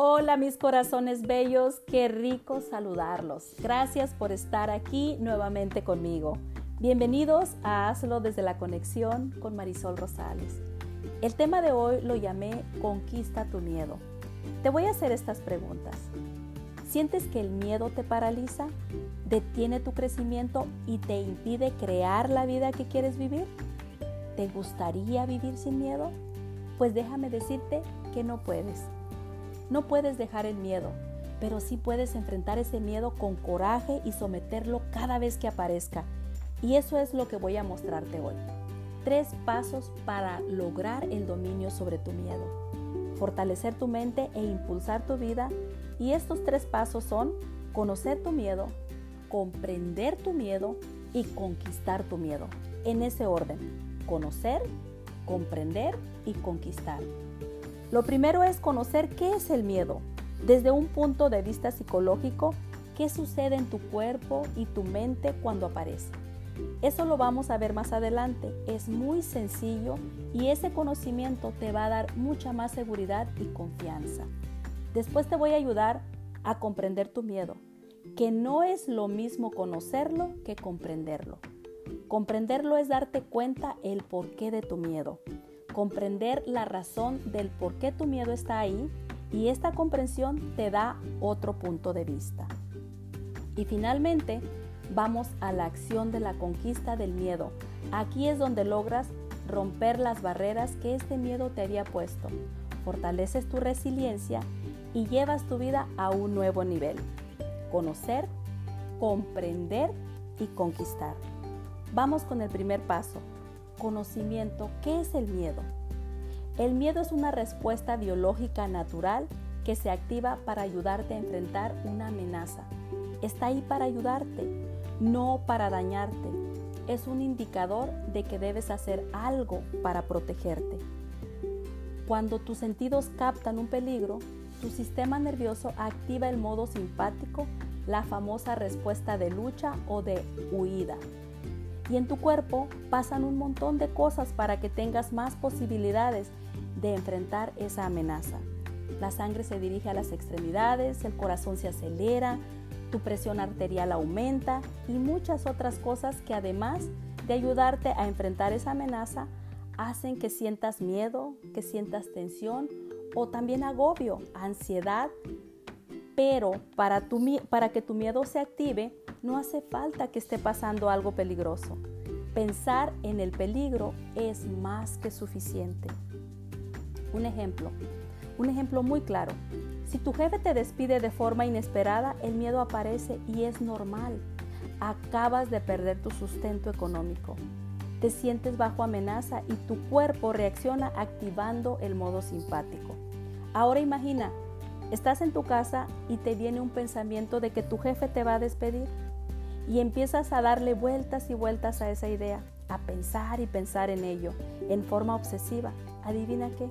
Hola mis corazones bellos, qué rico saludarlos. Gracias por estar aquí nuevamente conmigo. Bienvenidos a Hazlo desde la conexión con Marisol Rosales. El tema de hoy lo llamé Conquista tu miedo. Te voy a hacer estas preguntas. ¿Sientes que el miedo te paraliza, detiene tu crecimiento y te impide crear la vida que quieres vivir? ¿Te gustaría vivir sin miedo? Pues déjame decirte que no puedes. No puedes dejar el miedo, pero sí puedes enfrentar ese miedo con coraje y someterlo cada vez que aparezca. Y eso es lo que voy a mostrarte hoy. Tres pasos para lograr el dominio sobre tu miedo. Fortalecer tu mente e impulsar tu vida. Y estos tres pasos son conocer tu miedo, comprender tu miedo y conquistar tu miedo. En ese orden. Conocer, comprender y conquistar. Lo primero es conocer qué es el miedo. Desde un punto de vista psicológico, qué sucede en tu cuerpo y tu mente cuando aparece. Eso lo vamos a ver más adelante. Es muy sencillo y ese conocimiento te va a dar mucha más seguridad y confianza. Después te voy a ayudar a comprender tu miedo, que no es lo mismo conocerlo que comprenderlo. Comprenderlo es darte cuenta el porqué de tu miedo comprender la razón del por qué tu miedo está ahí y esta comprensión te da otro punto de vista. Y finalmente, vamos a la acción de la conquista del miedo. Aquí es donde logras romper las barreras que este miedo te había puesto. Fortaleces tu resiliencia y llevas tu vida a un nuevo nivel. Conocer, comprender y conquistar. Vamos con el primer paso, conocimiento, ¿qué es el miedo? El miedo es una respuesta biológica natural que se activa para ayudarte a enfrentar una amenaza. Está ahí para ayudarte, no para dañarte. Es un indicador de que debes hacer algo para protegerte. Cuando tus sentidos captan un peligro, tu sistema nervioso activa el modo simpático, la famosa respuesta de lucha o de huida y en tu cuerpo pasan un montón de cosas para que tengas más posibilidades de enfrentar esa amenaza. La sangre se dirige a las extremidades, el corazón se acelera, tu presión arterial aumenta y muchas otras cosas que además de ayudarte a enfrentar esa amenaza, hacen que sientas miedo, que sientas tensión o también agobio, ansiedad. Pero para, que tu miedo se active, no hace falta que esté pasando algo peligroso. Pensar en el peligro es más que suficiente. Un ejemplo, un ejemplo muy claro. Si tu jefe te despide de forma inesperada, el miedo aparece y es normal. Acabas de perder tu sustento económico. Te sientes bajo amenaza y tu cuerpo reacciona activando el modo simpático. Ahora imagina, estás en tu casa y te viene un pensamiento de que tu jefe te va a despedir y empiezas a darle vueltas y vueltas a esa idea, a pensar y pensar en ello en forma obsesiva. Adivina qué,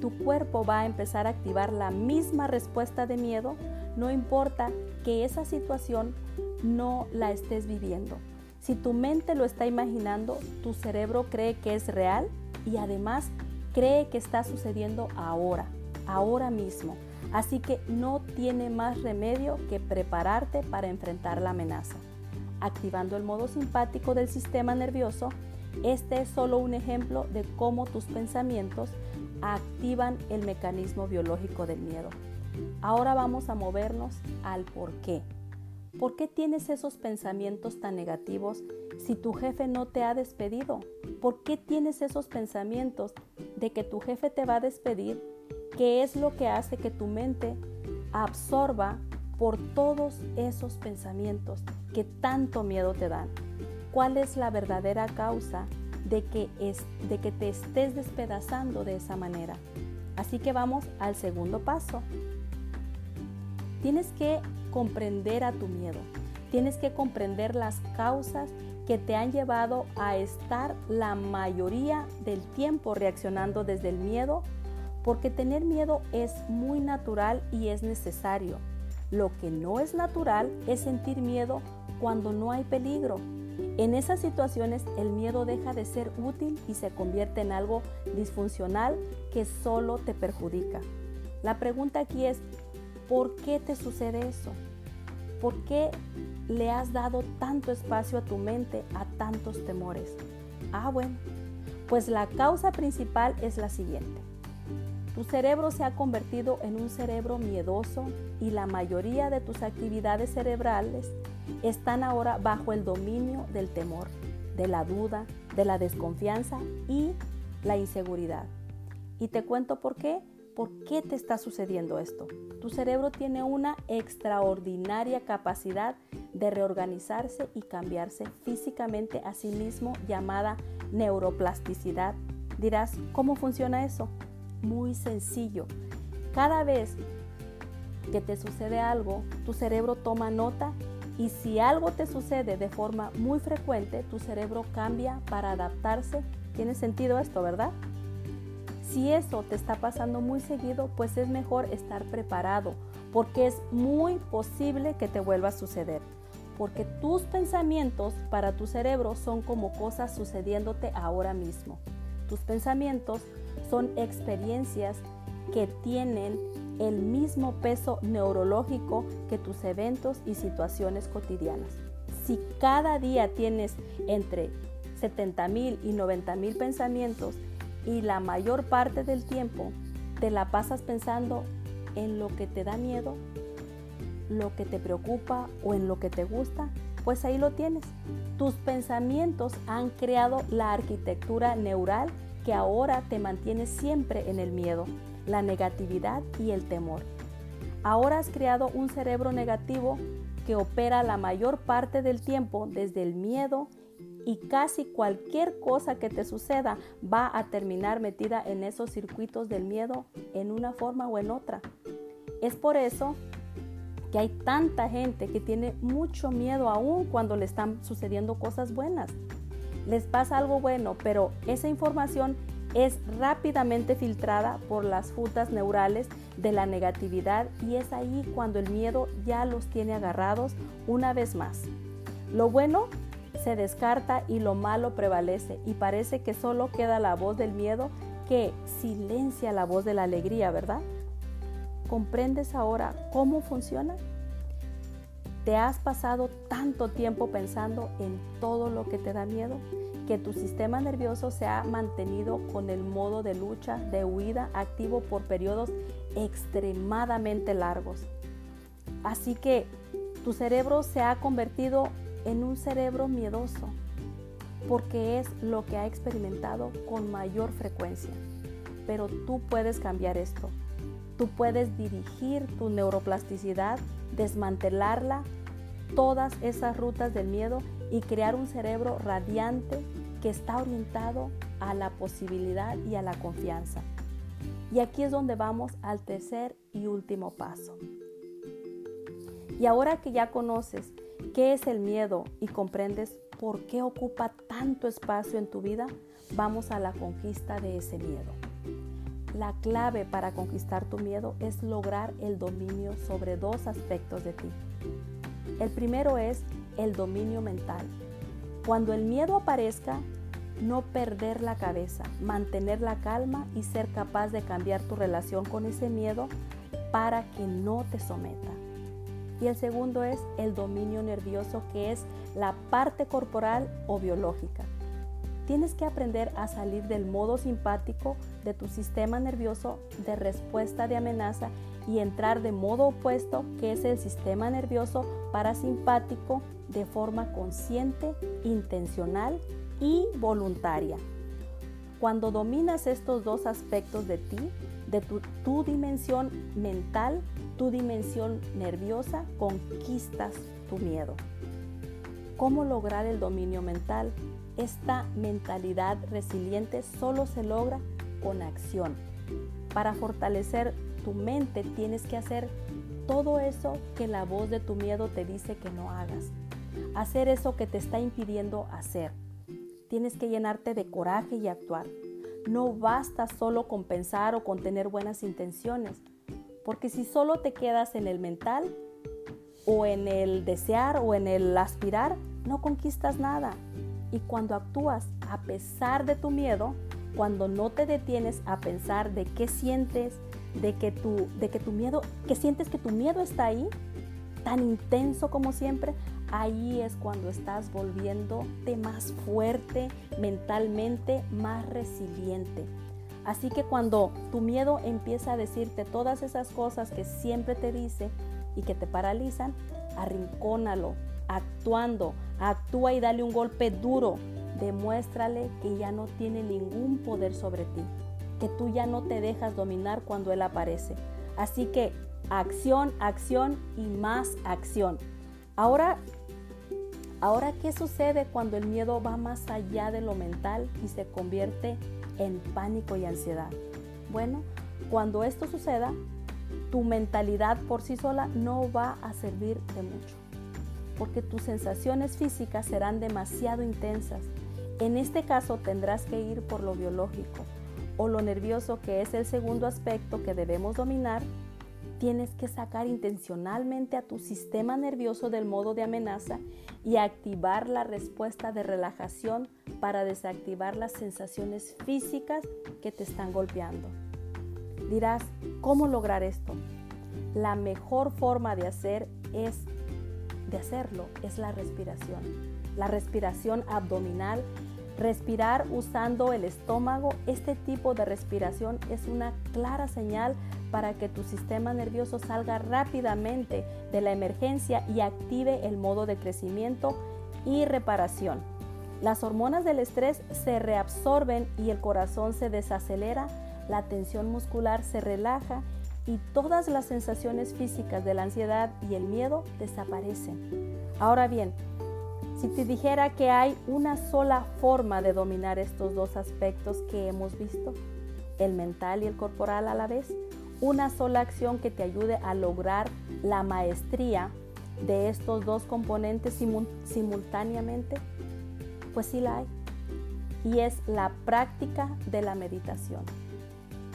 tu cuerpo va a empezar a activar la misma respuesta de miedo, no importa que esa situación no la estés viviendo. Si tu mente lo está imaginando, tu cerebro cree que es real y además cree que está sucediendo ahora, ahora mismo. Así que no tiene más remedio que prepararte para enfrentar la amenaza. Activando el modo simpático del sistema nervioso, este es solo un ejemplo de cómo tus pensamientos activan el mecanismo biológico del miedo. Ahora vamos a movernos al por qué. ¿Por qué tienes esos pensamientos tan negativos si tu jefe no te ha despedido? ¿Por qué tienes esos pensamientos de que tu jefe te va a despedir ¿Qué es lo que hace que tu mente absorba por todos esos pensamientos que tanto miedo te dan? ¿Cuál es la verdadera causa de que, es, de que te estés despedazando de esa manera? Así que vamos al segundo paso. Tienes que comprender a tu miedo. Tienes que comprender las causas que te han llevado a estar la mayoría del tiempo reaccionando desde el miedo porque tener miedo es muy natural y es necesario. Lo que no es natural es sentir miedo cuando no hay peligro. En esas situaciones el miedo deja de ser útil y se convierte en algo disfuncional que solo te perjudica. La pregunta aquí es, ¿por qué te sucede eso? ¿Por qué le has dado tanto espacio a tu mente a tantos temores? Ah, bueno, pues la causa principal es la siguiente. Tu cerebro se ha convertido en un cerebro miedoso y la mayoría de tus actividades cerebrales están ahora bajo el dominio del temor, de la duda, de la desconfianza y la inseguridad. Y te cuento por qué. ¿Por qué te está sucediendo esto? Tu cerebro tiene una extraordinaria capacidad de reorganizarse y cambiarse físicamente a sí mismo llamada neuroplasticidad. Dirás, ¿cómo funciona eso? Muy sencillo. Cada vez que te sucede algo, tu cerebro toma nota y si algo te sucede de forma muy frecuente, tu cerebro cambia para adaptarse. ¿Tiene sentido esto, verdad? Si eso te está pasando muy seguido, pues es mejor estar preparado, porque es muy posible que te vuelva a suceder. Porque tus pensamientos para tu cerebro son como cosas sucediéndote ahora mismo. Tus pensamientos son experiencias que tienen el mismo peso neurológico que tus eventos y situaciones cotidianas. Si cada día tienes entre 70 mil y 90 mil pensamientos y la mayor parte del tiempo te la pasas pensando en lo que te da miedo, lo que te preocupa o en lo que te gusta, pues ahí lo tienes. Tus pensamientos han creado la arquitectura neural que ahora te mantiene siempre en el miedo, la negatividad y el temor. Ahora has creado un cerebro negativo que opera la mayor parte del tiempo desde el miedo y casi cualquier cosa que te suceda va a terminar metida en esos circuitos del miedo en una forma o en otra. Es por eso que hay tanta gente que tiene mucho miedo aún cuando le están sucediendo cosas buenas les pasa algo bueno, pero esa información es rápidamente filtrada por las frutas neurales de la negatividad y es ahí cuando el miedo ya los tiene agarrados una vez más. Lo bueno se descarta y lo malo prevalece y parece que solo queda la voz del miedo que silencia la voz de la alegría, ¿verdad? ¿Comprendes ahora cómo funciona? ¿Te has pasado tanto tiempo pensando en todo lo que te da miedo que tu sistema nervioso se ha mantenido con el modo de lucha, de huida activo por periodos extremadamente largos? Así que tu cerebro se ha convertido en un cerebro miedoso porque es lo que ha experimentado con mayor frecuencia. Pero tú puedes cambiar esto. Tú puedes dirigir tu neuroplasticidad, desmantelarla todas esas rutas del miedo y crear un cerebro radiante que está orientado a la posibilidad y a la confianza. Y aquí es donde vamos al tercer y último paso. Y ahora que ya conoces qué es el miedo y comprendes por qué ocupa tanto espacio en tu vida, vamos a la conquista de ese miedo. La clave para conquistar tu miedo es lograr el dominio sobre dos aspectos de ti. El primero es el dominio mental. Cuando el miedo aparezca, no perder la cabeza, mantener la calma y ser capaz de cambiar tu relación con ese miedo para que no te someta. Y el segundo es el dominio nervioso, que es la parte corporal o biológica. Tienes que aprender a salir del modo simpático de tu sistema nervioso de respuesta de amenaza y entrar de modo opuesto, que es el sistema nervioso parasimpático, de forma consciente, intencional y voluntaria. Cuando dominas estos dos aspectos de ti, de tu, dimensión mental, tu dimensión nerviosa, conquistas tu miedo. ¿Cómo lograr el dominio mental? Esta mentalidad resiliente solo se logra con acción. Para fortalecer tu mente tienes que hacer todo eso que la voz de tu miedo te dice que no hagas. Hacer eso que te está impidiendo hacer. Tienes que llenarte de coraje y actuar. No basta solo con pensar o con tener buenas intenciones, porque si solo te quedas en el mental o en el desear o en el aspirar, no conquistas nada. Y cuando actúas a pesar de tu miedo, cuando no te detienes a pensar de qué sientes, de que tu, de que tu miedo, que sientes que tu miedo está ahí, tan intenso como siempre, ahí es cuando estás volviéndote más fuerte mentalmente, más resiliente. Así que cuando tu miedo empieza a decirte todas esas cosas que siempre te dice y que te paralizan, arrincónalo, actuando, actúa y dale un golpe duro. Demuéstrale que ya no tiene ningún poder sobre ti, que tú ya no te dejas dominar cuando él aparece. Así que acción, acción y más acción. Ahora, ahora ¿qué sucede cuando el miedo va más allá de lo mental y se convierte en pánico y ansiedad? Bueno, cuando esto suceda, tu mentalidad por sí sola no va a servir de mucho porque tus sensaciones físicas serán demasiado intensas. En este caso tendrás que ir por lo biológico o lo nervioso, que es el segundo aspecto que debemos dominar. Tienes que sacar intencionalmente a tu sistema nervioso del modo de amenaza y activar la respuesta de relajación para desactivar las sensaciones físicas que te están golpeando. Dirás, ¿cómo lograr esto? La mejor forma de hacer es de hacerlo es la respiración. La respiración abdominal, respirar usando el estómago, este tipo de respiración es una clara señal para que tu sistema nervioso salga rápidamente de la emergencia y active el modo de crecimiento y reparación. Las hormonas del estrés se reabsorben y el corazón se desacelera, la tensión muscular se relaja y todas las sensaciones físicas de la ansiedad y el miedo desaparecen. Ahora bien, si te dijera que hay una sola forma de dominar estos dos aspectos que hemos visto, el mental y el corporal a la vez, una sola acción que te ayude a lograr la maestría de estos dos componentes simultáneamente, pues sí la hay. Y es la práctica de la meditación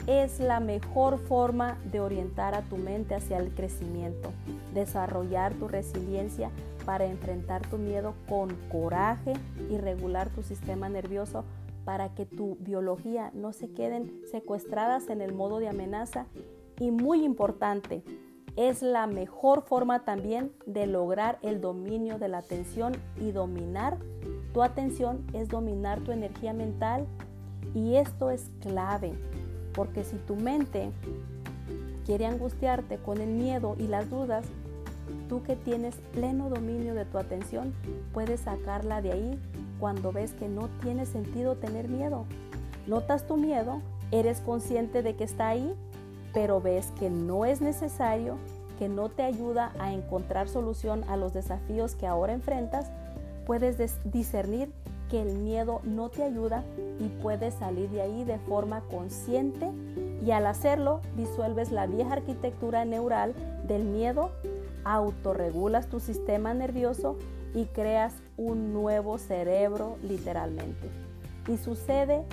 es la mejor forma de orientar a tu mente hacia el crecimiento, desarrollar tu resiliencia para enfrentar tu miedo con coraje y regular tu sistema nervioso para que tu biología no se queden secuestradas en el modo de amenaza. Y muy importante, es la mejor forma también de lograr el dominio de la atención y dominar tu atención es dominar tu energía mental. Y esto es clave porque si tu mente quiere angustiarte con el miedo y las dudas, tú que tienes pleno dominio de tu atención, puedes sacarla de ahí cuando ves que no tiene sentido tener miedo. Notas tu miedo, eres consciente de que está ahí, pero ves que no es necesario, que no te ayuda a encontrar solución a los desafíos que ahora enfrentas, puedes discernir que el miedo no te ayuda y puedes salir de ahí de forma consciente y al hacerlo disuelves la vieja arquitectura neural del miedo, autorregulas tu sistema nervioso y creas un nuevo cerebro literalmente. Y sucede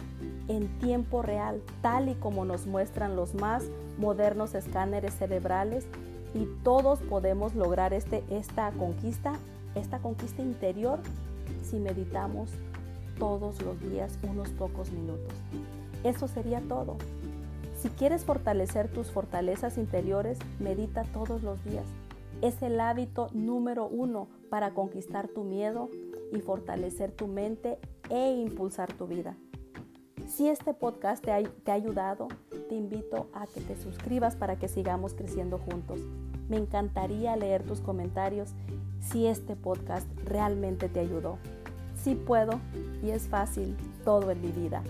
en tiempo real, tal y como nos muestran los más modernos escáneres cerebrales y todos podemos lograr este, esta conquista, esta conquista interior si meditamos todos los días unos pocos minutos. Eso sería todo. Si quieres fortalecer tus fortalezas interiores, medita todos los días. Es el hábito número uno para conquistar tu miedo y fortalecer tu mente e impulsar tu vida. Si este podcast te ha, te ha, ayudado, te invito a que te suscribas para que sigamos creciendo juntos. Me encantaría leer tus comentarios si este podcast realmente te ayudó. Sí puedo y es fácil todo en mi vida.